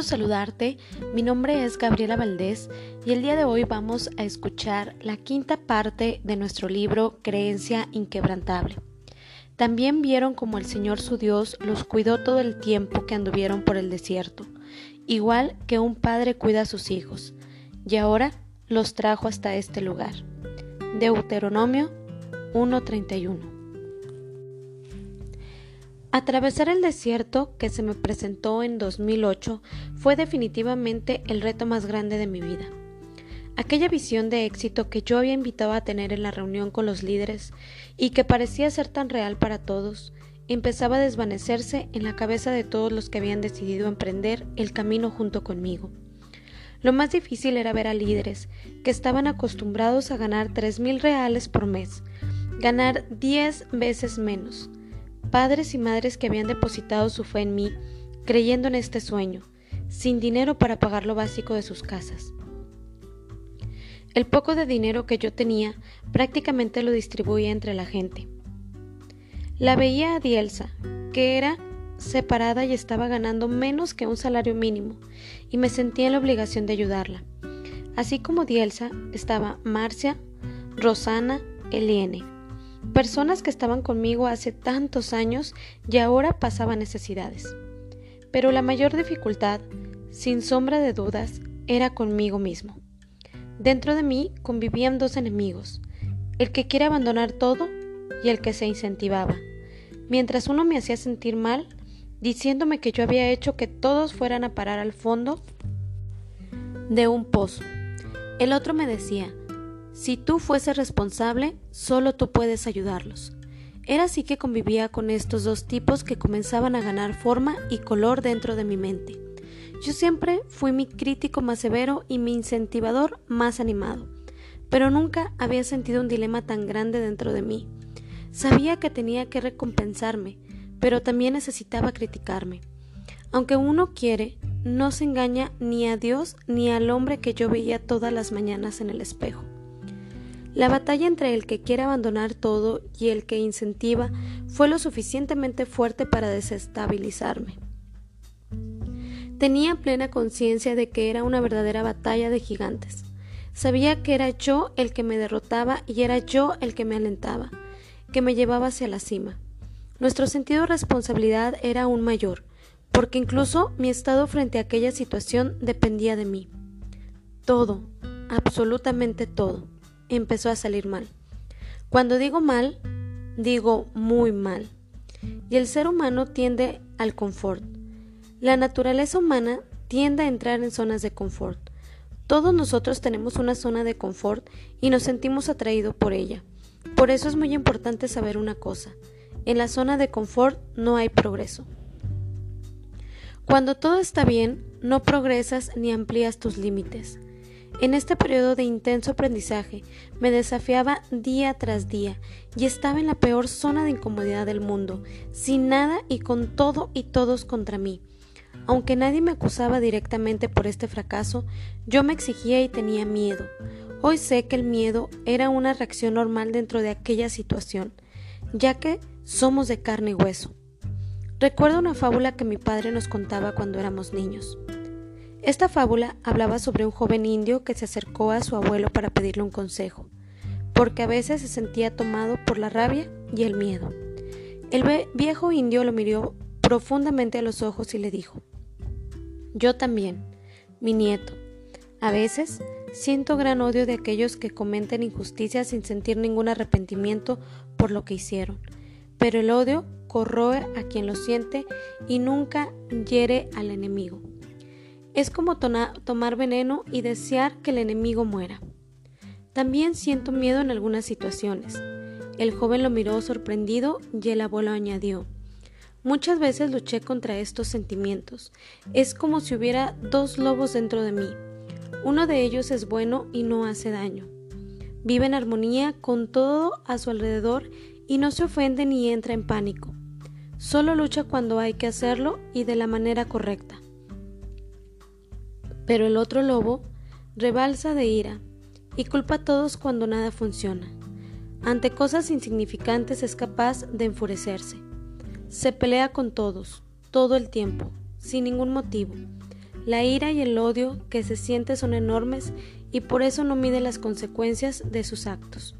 saludarte. Mi nombre es Gabriela Valdés y el día de hoy vamos a escuchar la quinta parte de nuestro libro Creencia Inquebrantable. También vieron como el Señor su Dios los cuidó todo el tiempo que anduvieron por el desierto, igual que un padre cuida a sus hijos, y ahora los trajo hasta este lugar. Deuteronomio 1:31 Atravesar el desierto que se me presentó en 2008 fue definitivamente el reto más grande de mi vida. Aquella visión de éxito que yo había invitado a tener en la reunión con los líderes y que parecía ser tan real para todos, empezaba a desvanecerse en la cabeza de todos los que habían decidido emprender el camino junto conmigo. Lo más difícil era ver a líderes que estaban acostumbrados a ganar tres mil reales por mes, ganar diez veces menos, padres y madres que habían depositado su fe en mí, creyendo en este sueño, sin dinero para pagar lo básico de sus casas. El poco de dinero que yo tenía prácticamente lo distribuía entre la gente. La veía a Dielsa, que era separada y estaba ganando menos que un salario mínimo, y me sentía en la obligación de ayudarla. Así como Dielsa estaba Marcia, Rosana, Eliene personas que estaban conmigo hace tantos años y ahora pasaban necesidades. Pero la mayor dificultad, sin sombra de dudas, era conmigo mismo. Dentro de mí convivían dos enemigos, el que quiere abandonar todo y el que se incentivaba. Mientras uno me hacía sentir mal, diciéndome que yo había hecho que todos fueran a parar al fondo de un pozo. El otro me decía, si tú fueses responsable, solo tú puedes ayudarlos. Era así que convivía con estos dos tipos que comenzaban a ganar forma y color dentro de mi mente. Yo siempre fui mi crítico más severo y mi incentivador más animado, pero nunca había sentido un dilema tan grande dentro de mí. Sabía que tenía que recompensarme, pero también necesitaba criticarme. Aunque uno quiere, no se engaña ni a Dios ni al hombre que yo veía todas las mañanas en el espejo. La batalla entre el que quiere abandonar todo y el que incentiva fue lo suficientemente fuerte para desestabilizarme. Tenía plena conciencia de que era una verdadera batalla de gigantes. Sabía que era yo el que me derrotaba y era yo el que me alentaba, que me llevaba hacia la cima. Nuestro sentido de responsabilidad era aún mayor, porque incluso mi estado frente a aquella situación dependía de mí. Todo, absolutamente todo empezó a salir mal. Cuando digo mal, digo muy mal. Y el ser humano tiende al confort. La naturaleza humana tiende a entrar en zonas de confort. Todos nosotros tenemos una zona de confort y nos sentimos atraídos por ella. Por eso es muy importante saber una cosa. En la zona de confort no hay progreso. Cuando todo está bien, no progresas ni amplías tus límites. En este periodo de intenso aprendizaje me desafiaba día tras día y estaba en la peor zona de incomodidad del mundo, sin nada y con todo y todos contra mí. Aunque nadie me acusaba directamente por este fracaso, yo me exigía y tenía miedo. Hoy sé que el miedo era una reacción normal dentro de aquella situación, ya que somos de carne y hueso. Recuerdo una fábula que mi padre nos contaba cuando éramos niños. Esta fábula hablaba sobre un joven indio que se acercó a su abuelo para pedirle un consejo, porque a veces se sentía tomado por la rabia y el miedo. El viejo indio lo miró profundamente a los ojos y le dijo, Yo también, mi nieto, a veces siento gran odio de aquellos que cometen injusticias sin sentir ningún arrepentimiento por lo que hicieron, pero el odio corroe a quien lo siente y nunca hiere al enemigo. Es como tomar veneno y desear que el enemigo muera. También siento miedo en algunas situaciones. El joven lo miró sorprendido y el abuelo añadió, Muchas veces luché contra estos sentimientos. Es como si hubiera dos lobos dentro de mí. Uno de ellos es bueno y no hace daño. Vive en armonía con todo a su alrededor y no se ofende ni entra en pánico. Solo lucha cuando hay que hacerlo y de la manera correcta. Pero el otro lobo rebalsa de ira y culpa a todos cuando nada funciona. Ante cosas insignificantes es capaz de enfurecerse. Se pelea con todos, todo el tiempo, sin ningún motivo. La ira y el odio que se siente son enormes y por eso no mide las consecuencias de sus actos.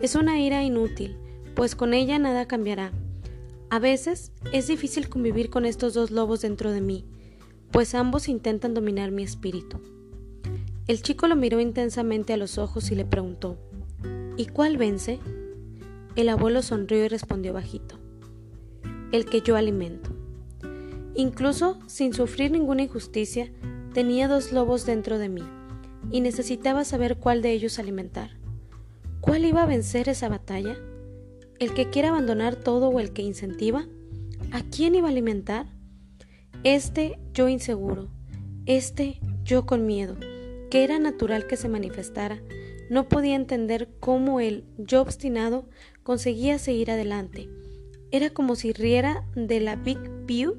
Es una ira inútil, pues con ella nada cambiará. A veces es difícil convivir con estos dos lobos dentro de mí, pues ambos intentan dominar mi espíritu. El chico lo miró intensamente a los ojos y le preguntó, ¿Y cuál vence? El abuelo sonrió y respondió bajito, el que yo alimento. Incluso sin sufrir ninguna injusticia, tenía dos lobos dentro de mí y necesitaba saber cuál de ellos alimentar. ¿Cuál iba a vencer esa batalla? ¿El que quiere abandonar todo o el que incentiva? ¿A quién iba a alimentar? Este yo inseguro, este yo con miedo, que era natural que se manifestara, no podía entender cómo el yo obstinado conseguía seguir adelante. Era como si riera de la Big View,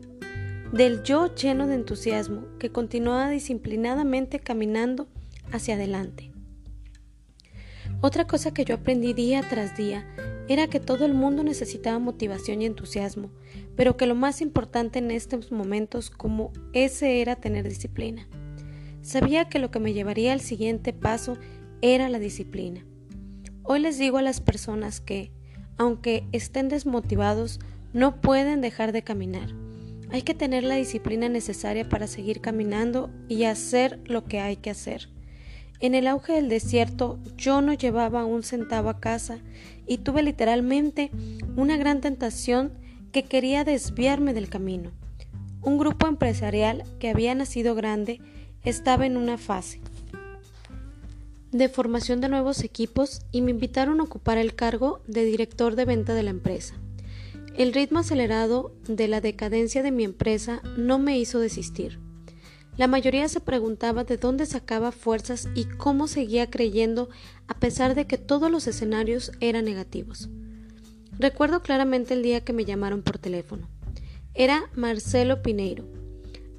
del yo lleno de entusiasmo, que continuaba disciplinadamente caminando hacia adelante. Otra cosa que yo aprendí día tras día era que todo el mundo necesitaba motivación y entusiasmo, pero que lo más importante en estos momentos como ese era tener disciplina. Sabía que lo que me llevaría al siguiente paso era la disciplina. Hoy les digo a las personas que, aunque estén desmotivados, no pueden dejar de caminar. Hay que tener la disciplina necesaria para seguir caminando y hacer lo que hay que hacer. En el auge del desierto yo no llevaba un centavo a casa y tuve literalmente una gran tentación que quería desviarme del camino. Un grupo empresarial que había nacido grande estaba en una fase de formación de nuevos equipos y me invitaron a ocupar el cargo de director de venta de la empresa. El ritmo acelerado de la decadencia de mi empresa no me hizo desistir. La mayoría se preguntaba de dónde sacaba fuerzas y cómo seguía creyendo a pesar de que todos los escenarios eran negativos. Recuerdo claramente el día que me llamaron por teléfono. Era Marcelo Pineiro,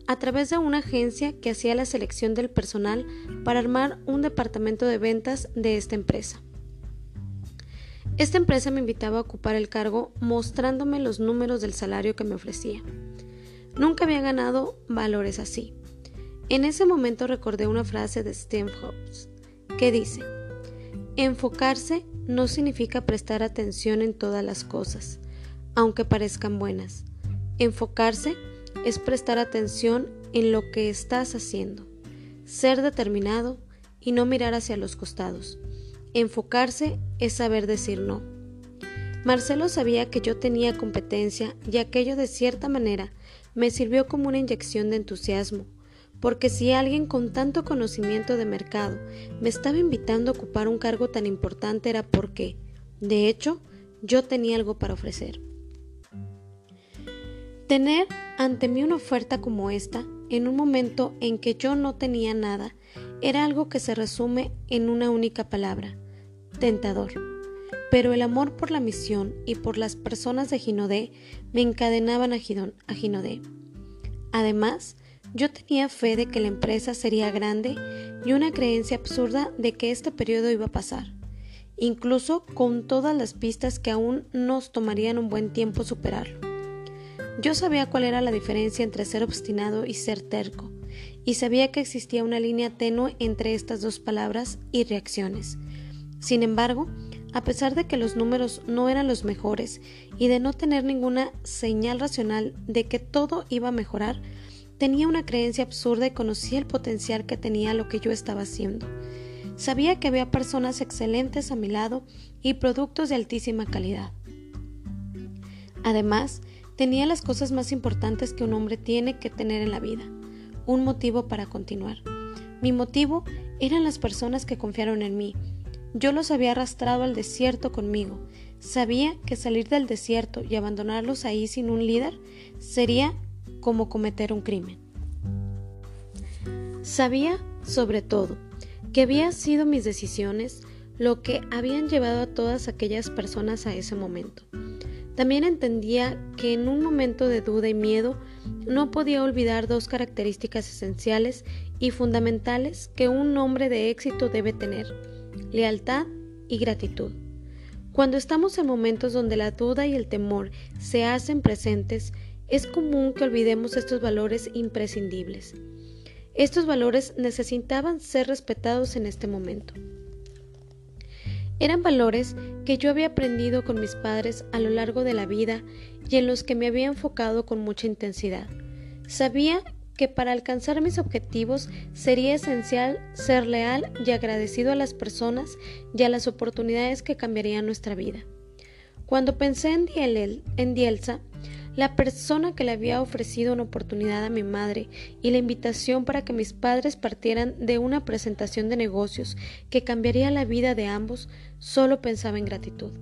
a través de una agencia que hacía la selección del personal para armar un departamento de ventas de esta empresa. Esta empresa me invitaba a ocupar el cargo mostrándome los números del salario que me ofrecía. Nunca había ganado valores así. En ese momento recordé una frase de Steve Jobs que dice, enfocarse no significa prestar atención en todas las cosas, aunque parezcan buenas. Enfocarse es prestar atención en lo que estás haciendo, ser determinado y no mirar hacia los costados. Enfocarse es saber decir no. Marcelo sabía que yo tenía competencia y aquello de cierta manera me sirvió como una inyección de entusiasmo porque si alguien con tanto conocimiento de mercado me estaba invitando a ocupar un cargo tan importante era porque, de hecho, yo tenía algo para ofrecer. Tener ante mí una oferta como esta, en un momento en que yo no tenía nada, era algo que se resume en una única palabra, tentador. Pero el amor por la misión y por las personas de Ginodé me encadenaban a, Ginodé. Además, yo tenía fe de que la empresa sería grande y una creencia absurda de que este periodo iba a pasar, incluso con todas las pistas que aún nos tomarían un buen tiempo superarlo. Yo sabía cuál era la diferencia entre ser obstinado y ser terco, y sabía que existía una línea tenue entre estas dos palabras y reacciones. Sin embargo, a pesar de que los números no eran los mejores y de no tener ninguna señal racional de que todo iba a mejorar, Tenía una creencia absurda y conocía el potencial que tenía lo que yo estaba haciendo. Sabía que había personas excelentes a mi lado y productos de altísima calidad. Además, tenía las cosas más importantes que un hombre tiene que tener en la vida, un motivo para continuar. Mi motivo eran las personas que confiaron en mí. Yo los había arrastrado al desierto conmigo. Sabía que salir del desierto y abandonarlos ahí sin un líder sería como cometer un crimen. Sabía, sobre todo, que había sido mis decisiones lo que habían llevado a todas aquellas personas a ese momento. También entendía que en un momento de duda y miedo no podía olvidar dos características esenciales y fundamentales que un hombre de éxito debe tener, lealtad y gratitud. Cuando estamos en momentos donde la duda y el temor se hacen presentes, es común que olvidemos estos valores imprescindibles. Estos valores necesitaban ser respetados en este momento. Eran valores que yo había aprendido con mis padres a lo largo de la vida y en los que me había enfocado con mucha intensidad. Sabía que para alcanzar mis objetivos sería esencial ser leal y agradecido a las personas y a las oportunidades que cambiarían nuestra vida. Cuando pensé en, en Dielsa, la persona que le había ofrecido una oportunidad a mi madre y la invitación para que mis padres partieran de una presentación de negocios que cambiaría la vida de ambos, solo pensaba en gratitud.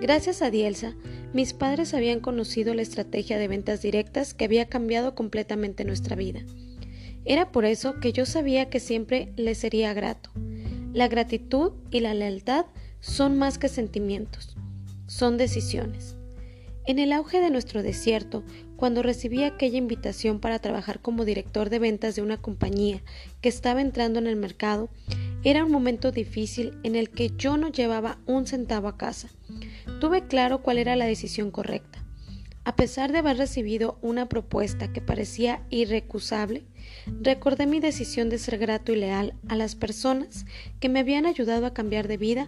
Gracias a Dielsa, mis padres habían conocido la estrategia de ventas directas que había cambiado completamente nuestra vida. Era por eso que yo sabía que siempre le sería grato. La gratitud y la lealtad son más que sentimientos, son decisiones. En el auge de nuestro desierto, cuando recibí aquella invitación para trabajar como director de ventas de una compañía que estaba entrando en el mercado, era un momento difícil en el que yo no llevaba un centavo a casa. Tuve claro cuál era la decisión correcta. A pesar de haber recibido una propuesta que parecía irrecusable, recordé mi decisión de ser grato y leal a las personas que me habían ayudado a cambiar de vida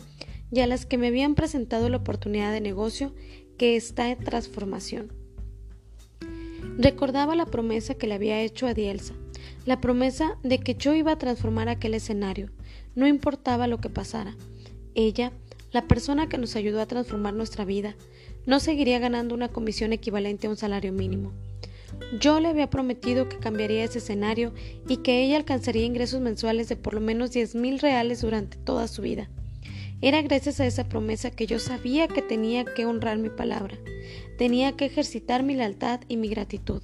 y a las que me habían presentado la oportunidad de negocio que está en transformación. Recordaba la promesa que le había hecho a Dielsa, la promesa de que yo iba a transformar aquel escenario, no importaba lo que pasara. Ella, la persona que nos ayudó a transformar nuestra vida, no seguiría ganando una comisión equivalente a un salario mínimo. Yo le había prometido que cambiaría ese escenario y que ella alcanzaría ingresos mensuales de por lo menos diez mil reales durante toda su vida. Era gracias a esa promesa que yo sabía que tenía que honrar mi palabra, tenía que ejercitar mi lealtad y mi gratitud.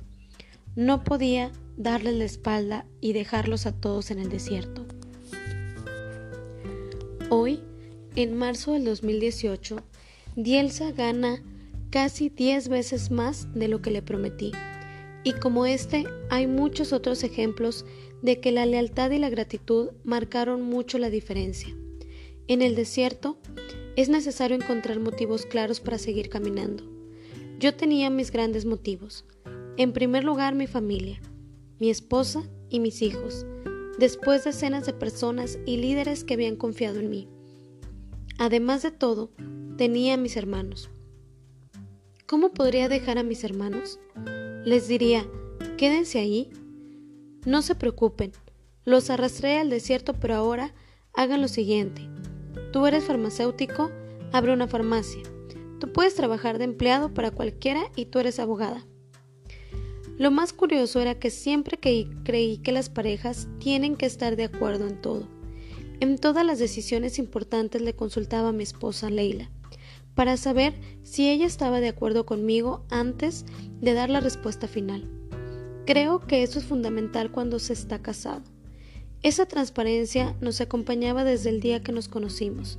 No podía darles la espalda y dejarlos a todos en el desierto. Hoy, en marzo del 2018, Dielsa gana casi 10 veces más de lo que le prometí. Y como este, hay muchos otros ejemplos de que la lealtad y la gratitud marcaron mucho la diferencia. En el desierto es necesario encontrar motivos claros para seguir caminando. Yo tenía mis grandes motivos. En primer lugar, mi familia, mi esposa y mis hijos, después decenas de personas y líderes que habían confiado en mí. Además de todo, tenía a mis hermanos. ¿Cómo podría dejar a mis hermanos? Les diría, quédense ahí. No se preocupen, los arrastré al desierto, pero ahora hagan lo siguiente. Tú eres farmacéutico, abre una farmacia. Tú puedes trabajar de empleado para cualquiera y tú eres abogada. Lo más curioso era que siempre que creí que las parejas tienen que estar de acuerdo en todo. En todas las decisiones importantes le consultaba a mi esposa Leila para saber si ella estaba de acuerdo conmigo antes de dar la respuesta final. Creo que eso es fundamental cuando se está casado. Esa transparencia nos acompañaba desde el día que nos conocimos.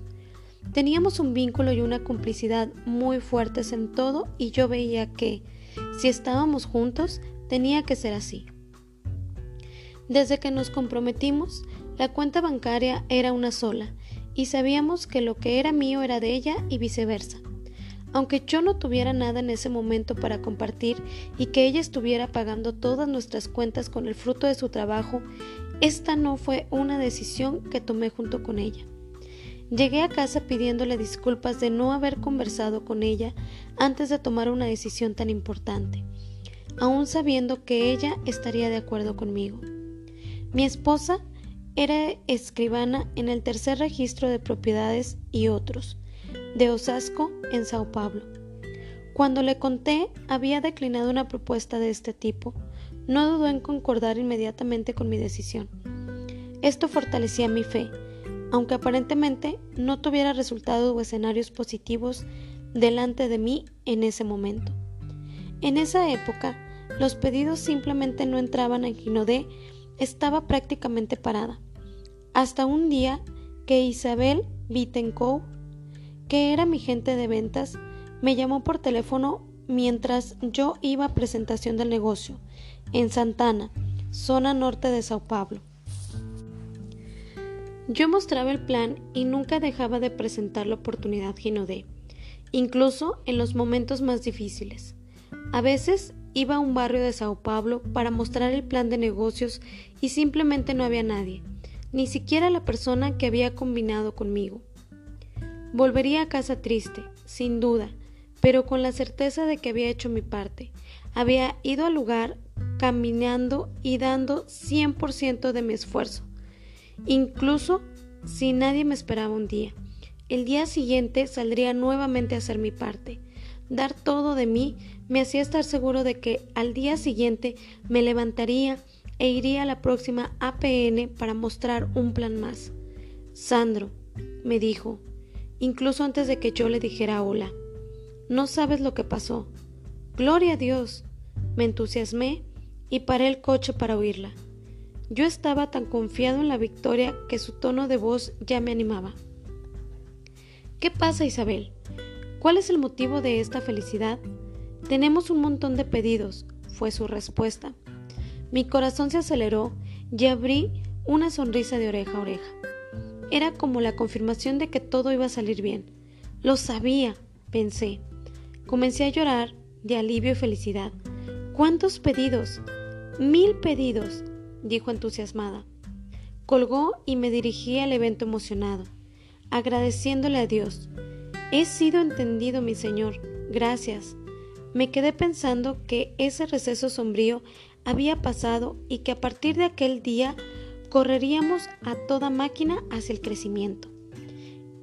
Teníamos un vínculo y una complicidad muy fuertes en todo y yo veía que, si estábamos juntos, tenía que ser así. Desde que nos comprometimos, la cuenta bancaria era una sola y sabíamos que lo que era mío era de ella y viceversa. Aunque yo no tuviera nada en ese momento para compartir y que ella estuviera pagando todas nuestras cuentas con el fruto de su trabajo esta no fue una decisión que tomé junto con ella. Llegué a casa pidiéndole disculpas de no haber conversado con ella antes de tomar una decisión tan importante, aun sabiendo que ella estaría de acuerdo conmigo. Mi esposa era escribana en el tercer registro de propiedades y otros, de Osasco, en Sao Paulo. Cuando le conté había declinado una propuesta de este tipo, no dudó en concordar inmediatamente con mi decisión. Esto fortalecía mi fe, aunque aparentemente no tuviera resultados o escenarios positivos delante de mí en ese momento. En esa época, los pedidos simplemente no entraban en Ginodé, estaba prácticamente parada. Hasta un día que Isabel Bittencourt, que era mi gente de ventas, me llamó por teléfono mientras yo iba a presentación del negocio en Santana, zona norte de Sao Paulo. Yo mostraba el plan y nunca dejaba de presentar la oportunidad Ginodé, incluso en los momentos más difíciles. A veces iba a un barrio de Sao Paulo para mostrar el plan de negocios y simplemente no había nadie, ni siquiera la persona que había combinado conmigo. Volvería a casa triste, sin duda, pero con la certeza de que había hecho mi parte. Había ido al lugar caminando y dando 100% de mi esfuerzo, incluso si nadie me esperaba un día. El día siguiente saldría nuevamente a hacer mi parte. Dar todo de mí me hacía estar seguro de que al día siguiente me levantaría e iría a la próxima APN para mostrar un plan más. Sandro, me dijo, incluso antes de que yo le dijera hola. No sabes lo que pasó. Gloria a Dios. Me entusiasmé y paré el coche para oírla. Yo estaba tan confiado en la victoria que su tono de voz ya me animaba. ¿Qué pasa, Isabel? ¿Cuál es el motivo de esta felicidad? Tenemos un montón de pedidos, fue su respuesta. Mi corazón se aceleró y abrí una sonrisa de oreja a oreja. Era como la confirmación de que todo iba a salir bien. Lo sabía, pensé. Comencé a llorar de alivio y felicidad. ¿Cuántos pedidos? Mil pedidos, dijo entusiasmada. Colgó y me dirigí al evento emocionado, agradeciéndole a Dios. He sido entendido, mi Señor. Gracias. Me quedé pensando que ese receso sombrío había pasado y que a partir de aquel día correríamos a toda máquina hacia el crecimiento.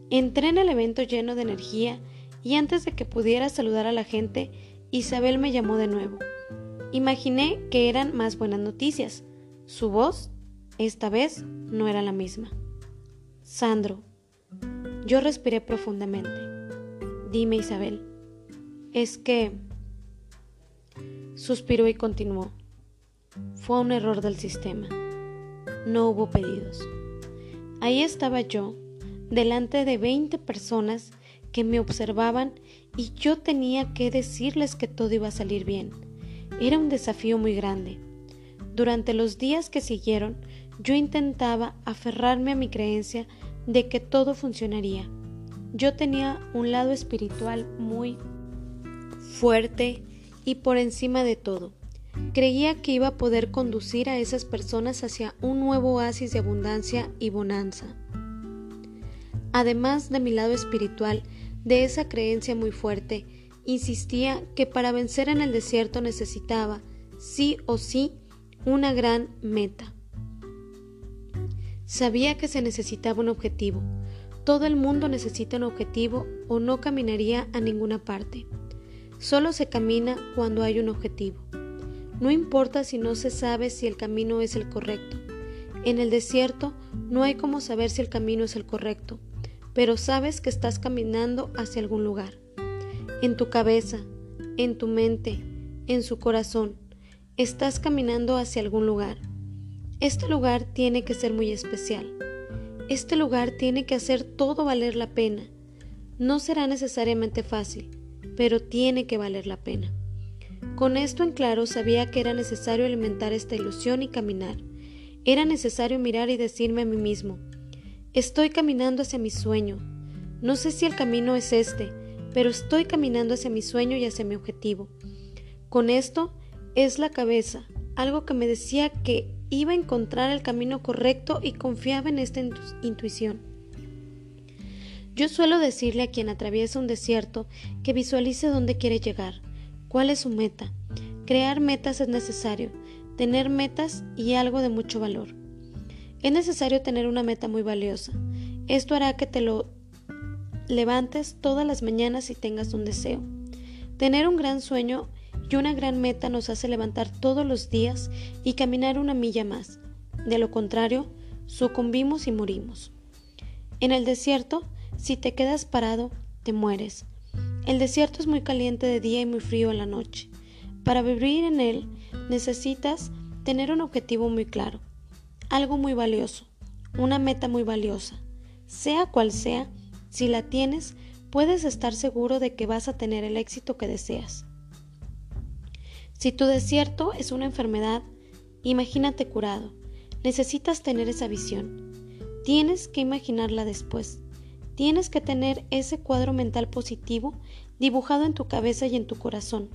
Entré en el evento lleno de energía y antes de que pudiera saludar a la gente, Isabel me llamó de nuevo. Imaginé que eran más buenas noticias. Su voz, esta vez, no era la misma. Sandro. Yo respiré profundamente. Dime, Isabel. Es que... Suspiró y continuó. Fue un error del sistema. No hubo pedidos. Ahí estaba yo, delante de 20 personas que me observaban y yo tenía que decirles que todo iba a salir bien. Era un desafío muy grande. Durante los días que siguieron, yo intentaba aferrarme a mi creencia de que todo funcionaría. Yo tenía un lado espiritual muy fuerte y por encima de todo. Creía que iba a poder conducir a esas personas hacia un nuevo oasis de abundancia y bonanza. Además de mi lado espiritual, de esa creencia muy fuerte, insistía que para vencer en el desierto necesitaba, sí o sí, una gran meta. Sabía que se necesitaba un objetivo. Todo el mundo necesita un objetivo o no caminaría a ninguna parte. Solo se camina cuando hay un objetivo. No importa si no se sabe si el camino es el correcto. En el desierto no hay como saber si el camino es el correcto, pero sabes que estás caminando hacia algún lugar. En tu cabeza, en tu mente, en su corazón, estás caminando hacia algún lugar. Este lugar tiene que ser muy especial. Este lugar tiene que hacer todo valer la pena. No será necesariamente fácil, pero tiene que valer la pena. Con esto en claro sabía que era necesario alimentar esta ilusión y caminar. Era necesario mirar y decirme a mí mismo, estoy caminando hacia mi sueño. No sé si el camino es este, pero estoy caminando hacia mi sueño y hacia mi objetivo. Con esto es la cabeza, algo que me decía que iba a encontrar el camino correcto y confiaba en esta intuición. Yo suelo decirle a quien atraviesa un desierto que visualice dónde quiere llegar ¿Cuál es su meta? Crear metas es necesario, tener metas y algo de mucho valor. Es necesario tener una meta muy valiosa. Esto hará que te lo levantes todas las mañanas y tengas un deseo. Tener un gran sueño y una gran meta nos hace levantar todos los días y caminar una milla más. De lo contrario, sucumbimos y morimos. En el desierto, si te quedas parado, te mueres. El desierto es muy caliente de día y muy frío en la noche. Para vivir en él necesitas tener un objetivo muy claro, algo muy valioso, una meta muy valiosa. Sea cual sea, si la tienes, puedes estar seguro de que vas a tener el éxito que deseas. Si tu desierto es una enfermedad, imagínate curado. Necesitas tener esa visión. Tienes que imaginarla después. Tienes que tener ese cuadro mental positivo dibujado en tu cabeza y en tu corazón.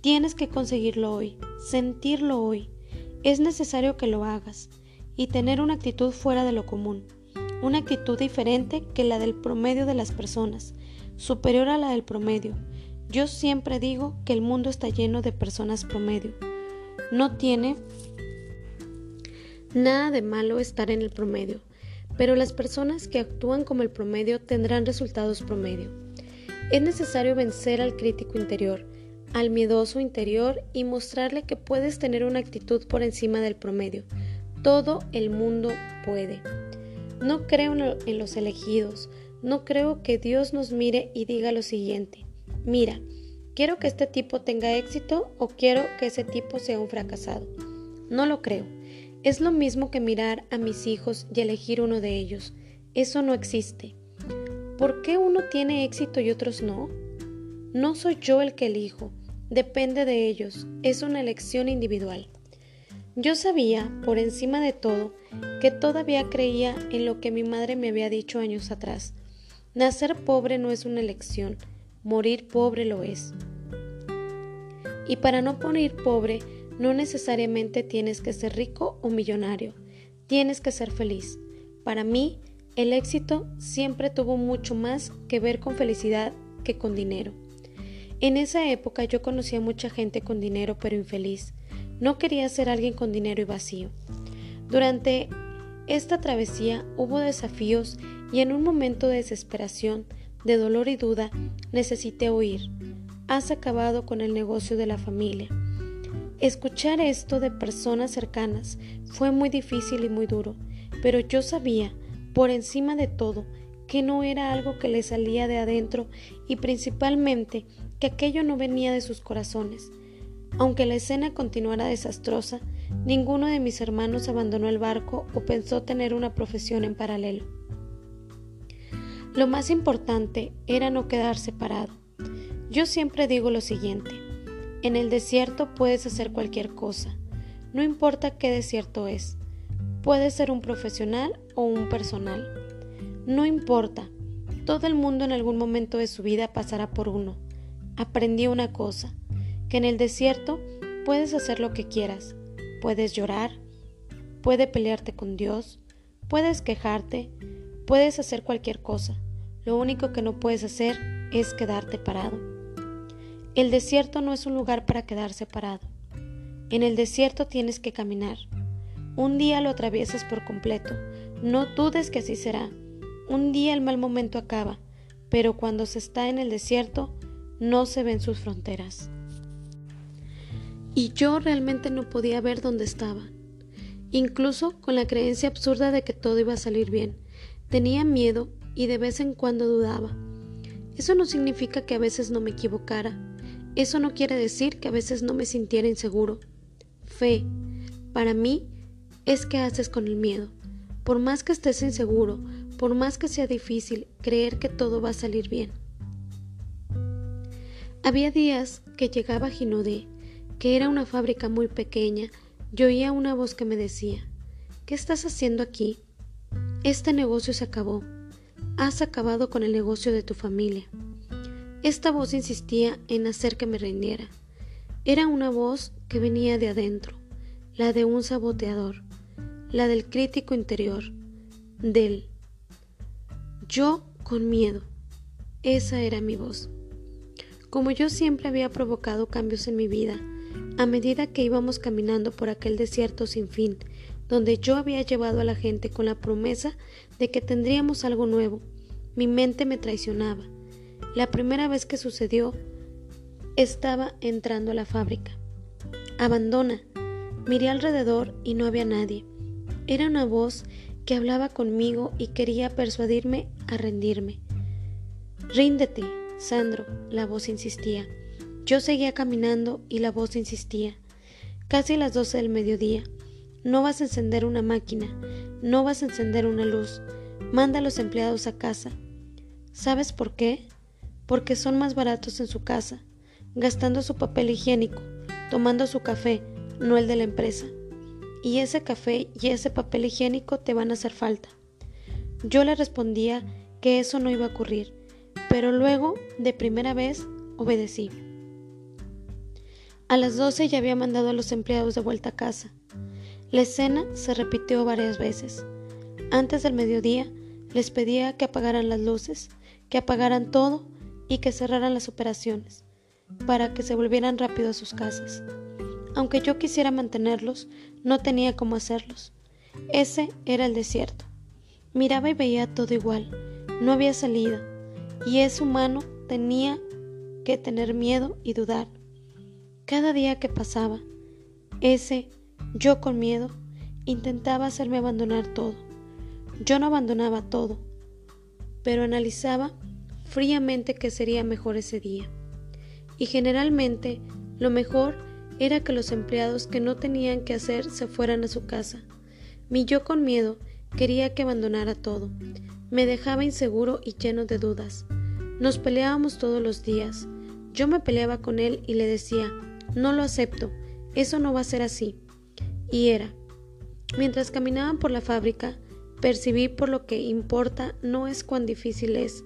Tienes que conseguirlo hoy, sentirlo hoy. Es necesario que lo hagas y tener una actitud fuera de lo común, una actitud diferente que la del promedio de las personas, superior a la del promedio. Yo siempre digo que el mundo está lleno de personas promedio. No tiene nada de malo estar en el promedio, pero las personas que actúan como el promedio tendrán resultados promedio. Es necesario vencer al crítico interior, al miedoso interior y mostrarle que puedes tener una actitud por encima del promedio. Todo el mundo puede. No creo en los elegidos, no creo que Dios nos mire y diga lo siguiente, mira, quiero que este tipo tenga éxito o quiero que ese tipo sea un fracasado. No lo creo. Es lo mismo que mirar a mis hijos y elegir uno de ellos. Eso no existe. ¿Por qué uno tiene éxito y otros no? No soy yo el que elijo, depende de ellos, es una elección individual. Yo sabía, por encima de todo, que todavía creía en lo que mi madre me había dicho años atrás. Nacer pobre no es una elección, morir pobre lo es. Y para no morir pobre, no necesariamente tienes que ser rico o millonario, tienes que ser feliz. Para mí, el éxito siempre tuvo mucho más que ver con felicidad que con dinero. En esa época yo conocía mucha gente con dinero pero infeliz. No quería ser alguien con dinero y vacío. Durante esta travesía hubo desafíos y en un momento de desesperación, de dolor y duda, necesité huir. Has acabado con el negocio de la familia. Escuchar esto de personas cercanas fue muy difícil y muy duro, pero yo sabía, por encima de todo, que no era algo que le salía de adentro y principalmente que aquello no venía de sus corazones. Aunque la escena continuara desastrosa, ninguno de mis hermanos abandonó el barco o pensó tener una profesión en paralelo. Lo más importante era no quedar separado. Yo siempre digo lo siguiente, en el desierto puedes hacer cualquier cosa, no importa qué desierto es. Puede ser un profesional o un personal. No importa, todo el mundo en algún momento de su vida pasará por uno. Aprendí una cosa, que en el desierto puedes hacer lo que quieras. Puedes llorar, puedes pelearte con Dios, puedes quejarte, puedes hacer cualquier cosa. Lo único que no puedes hacer es quedarte parado. El desierto no es un lugar para quedarse parado. En el desierto tienes que caminar. Un día lo atraviesas por completo. No dudes que así será. Un día el mal momento acaba, pero cuando se está en el desierto no se ven sus fronteras y yo realmente no podía ver dónde estaba. Incluso con la creencia absurda de que todo iba a salir bien. Tenía miedo y de vez en cuando dudaba. Eso no significa que a veces no me equivocara. Eso no quiere decir que a veces no me sintiera inseguro. Fe, para mí, es que haces con el miedo. Por más que estés inseguro, por más que sea difícil creer que todo va a salir bien. Había días que llegaba Ginodé que era una fábrica muy pequeña, yo oía una voz que me decía, ¿qué estás haciendo aquí? Este negocio se acabó. Has acabado con el negocio de tu familia. Esta voz insistía en hacer que me rindiera. Era una voz que venía de adentro, la de un saboteador, la del crítico interior, del yo con miedo. Esa era mi voz. Como yo siempre había provocado cambios en mi vida, a medida que íbamos caminando por aquel desierto sin fin, donde yo había llevado a la gente con la promesa de que tendríamos algo nuevo, mi mente me traicionaba. La primera vez que sucedió, estaba entrando a la fábrica. Abandona. Miré alrededor y no había nadie. Era una voz que hablaba conmigo y quería persuadirme a rendirme. Ríndete, Sandro, la voz insistía. Yo seguía caminando y la voz insistía. Casi las doce del mediodía. No vas a encender una máquina, no vas a encender una luz. Manda a los empleados a casa. ¿Sabes por qué? Porque son más baratos en su casa, gastando su papel higiénico, tomando su café, no el de la empresa. Y ese café y ese papel higiénico te van a hacer falta. Yo le respondía que eso no iba a ocurrir, pero luego, de primera vez, obedecí. A las doce ya había mandado a los empleados de vuelta a casa. La escena se repitió varias veces. Antes del mediodía les pedía que apagaran las luces, que apagaran todo y que cerraran las operaciones, para que se volvieran rápido a sus casas. Aunque yo quisiera mantenerlos, no tenía cómo hacerlos. Ese era el desierto. Miraba y veía todo igual. No había salida. Y ese humano tenía que tener miedo y dudar. Cada día que pasaba, ese yo con miedo intentaba hacerme abandonar todo. Yo no abandonaba todo, pero analizaba fríamente que sería mejor ese día. Y generalmente lo mejor era que los empleados que no tenían que hacer se fueran a su casa. Mi yo con miedo quería que abandonara todo. Me dejaba inseguro y lleno de dudas. Nos peleábamos todos los días. Yo me peleaba con él y le decía, no lo acepto, eso no va a ser así. Y era. Mientras caminaban por la fábrica, percibí por lo que importa no es cuán difícil es.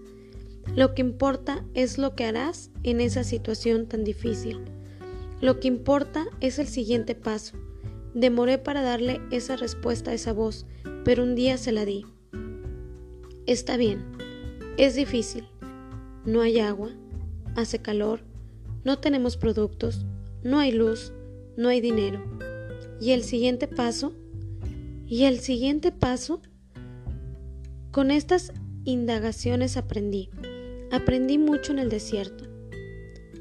Lo que importa es lo que harás en esa situación tan difícil. Lo que importa es el siguiente paso. Demoré para darle esa respuesta a esa voz, pero un día se la di. Está bien, es difícil. No hay agua, hace calor, no tenemos productos, no hay luz, no hay dinero. ¿Y el siguiente paso? ¿Y el siguiente paso? Con estas indagaciones aprendí. Aprendí mucho en el desierto.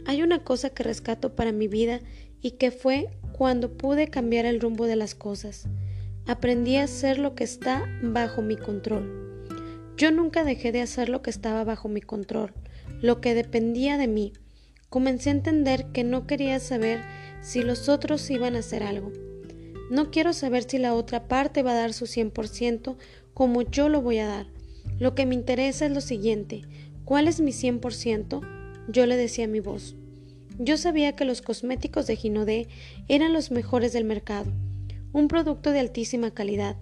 Hay una cosa que rescato para mi vida y que fue cuando pude cambiar el rumbo de las cosas. Aprendí a hacer lo que está bajo mi control. Yo nunca dejé de hacer lo que estaba bajo mi control, lo que dependía de mí. Comencé a entender que no quería saber si los otros iban a hacer algo. No quiero saber si la otra parte va a dar su 100% como yo lo voy a dar. Lo que me interesa es lo siguiente. ¿Cuál es mi 100%? Yo le decía a mi voz. Yo sabía que los cosméticos de Ginodé eran los mejores del mercado, un producto de altísima calidad,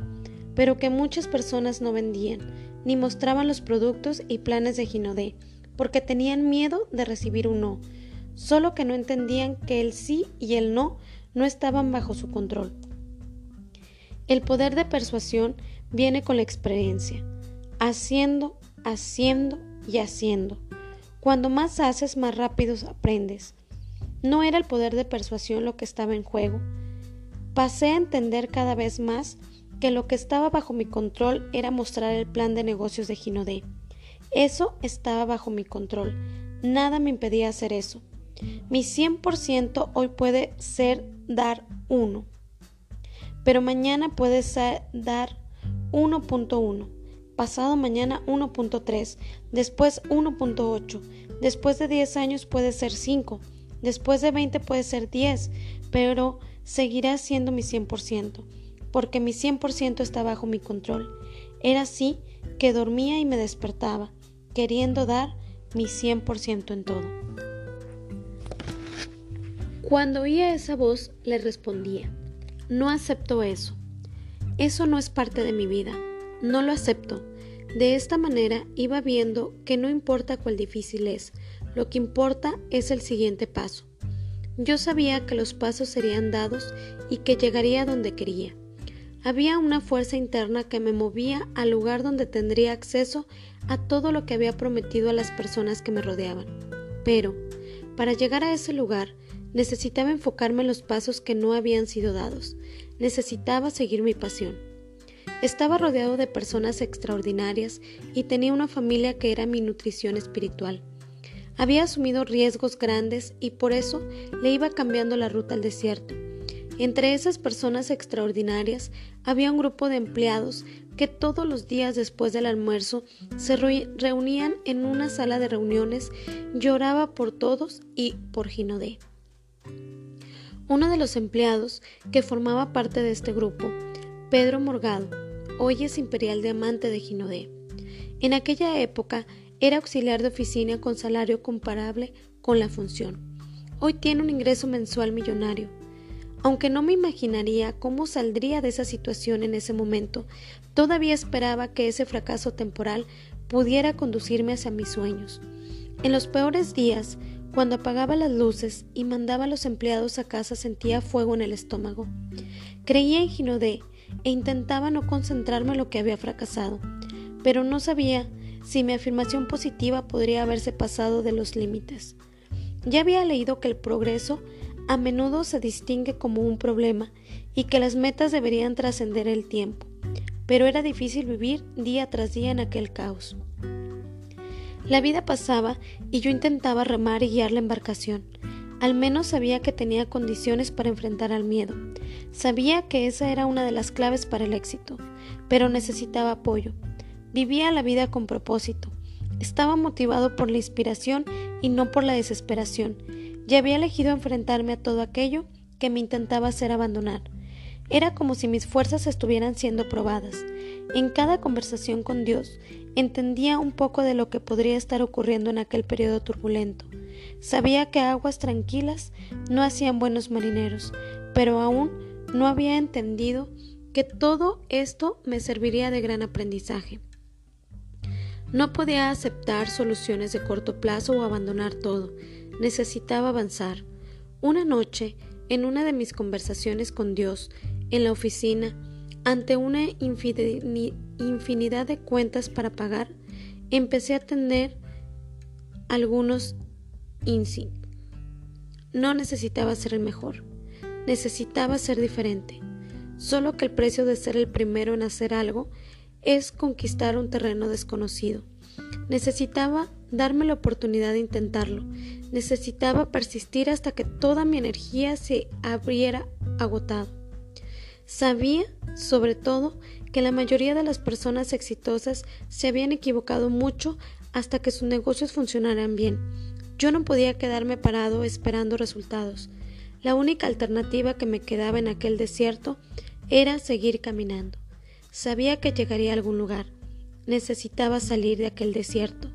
pero que muchas personas no vendían, ni mostraban los productos y planes de Ginodé, porque tenían miedo de recibir un no, solo que no entendían que el sí y el no no estaban bajo su control. El poder de persuasión viene con la experiencia, haciendo, haciendo y haciendo. Cuando más haces, más rápido aprendes. No era el poder de persuasión lo que estaba en juego. Pasé a entender cada vez más que lo que estaba bajo mi control era mostrar el plan de negocios de Ginodé. Eso estaba bajo mi control. Nada me impedía hacer eso. Mi 100% hoy puede ser dar 1, pero mañana puede ser dar 1.1 pasado mañana 1.3, después 1.8, después de 10 años puede ser 5, después de 20 puede ser 10, pero seguirá siendo mi 100%, porque mi 100% está bajo mi control. Era así que dormía y me despertaba, queriendo dar mi 100% en todo. Cuando oía esa voz, le respondía, no acepto eso. Eso no es parte de mi vida. No lo acepto. De esta manera iba viendo que no importa cuál difícil es, lo que importa es el siguiente paso. Yo sabía que los pasos serían dados y que llegaría donde quería. Había una fuerza interna que me movía al lugar donde tendría acceso a todo lo que había prometido a las personas que me rodeaban. Pero, para llegar a ese lugar, necesitaba enfocarme en los pasos que no habían sido dados. Necesitaba seguir mi pasión. Estaba rodeado de personas extraordinarias y tenía una familia que era mi nutrición espiritual. Había asumido riesgos grandes y por eso le iba cambiando la ruta al desierto. Entre esas personas extraordinarias había un grupo de empleados que todos los días después del almuerzo se reunían en una sala de reuniones, lloraba por todos y por Ginodé. Uno de los empleados que formaba parte de este grupo, Pedro Morgado, hoy es imperial diamante de Ginodé. En aquella época era auxiliar de oficina con salario comparable con la función. Hoy tiene un ingreso mensual millonario. Aunque no me imaginaría cómo saldría de esa situación en ese momento, todavía esperaba que ese fracaso temporal pudiera conducirme hacia mis sueños. En los peores días, Cuando apagaba las luces y mandaba a los empleados a casa sentía fuego en el estómago. Creía en Ginodé e intentaba no concentrarme en lo que había fracasado, pero no sabía si mi afirmación positiva podría haberse pasado de los límites. Ya había leído que el progreso a menudo se distingue como un problema y que las metas deberían trascender el tiempo, pero era difícil vivir día tras día en aquel caos. La vida pasaba y yo intentaba remar y guiar la embarcación. Al menos sabía que tenía condiciones para enfrentar al miedo. Sabía que esa era una de las claves para el éxito, pero necesitaba apoyo. Vivía la vida con propósito. Estaba motivado por la inspiración y no por la desesperación. Ya había elegido enfrentarme a todo aquello que me intentaba hacer abandonar. Era como si mis fuerzas estuvieran siendo probadas. En cada conversación con Dios entendía un poco de lo que podría estar ocurriendo en aquel periodo turbulento. Sabía que aguas tranquilas no hacían buenos marineros, pero aún no había entendido que todo esto me serviría de gran aprendizaje. No podía aceptar soluciones de corto plazo o abandonar todo. Necesitaba avanzar. Una noche, en una de mis conversaciones con Dios, en la oficina, ante una infinidad de cuentas para pagar, empecé a tener algunos instintos. No necesitaba ser el mejor, necesitaba ser diferente. Solo que el precio de ser el primero en hacer algo es conquistar un terreno desconocido. Necesitaba darme la oportunidad de intentarlo. Necesitaba persistir hasta que toda mi energía se abriera agotado. Sabía, sobre todo, que la mayoría de las personas exitosas se habían equivocado mucho hasta que sus negocios funcionaran bien. Yo no podía quedarme parado esperando resultados. La única alternativa que me quedaba en aquel desierto era seguir caminando. Sabía que llegaría a algún lugar. Necesitaba salir de aquel desierto.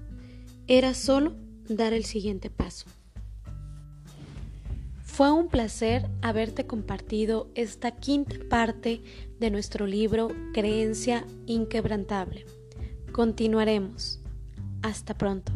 Era solo dar el siguiente paso. Fue un placer haberte compartido esta quinta parte de nuestro libro Creencia Inquebrantable. Continuaremos. Hasta pronto.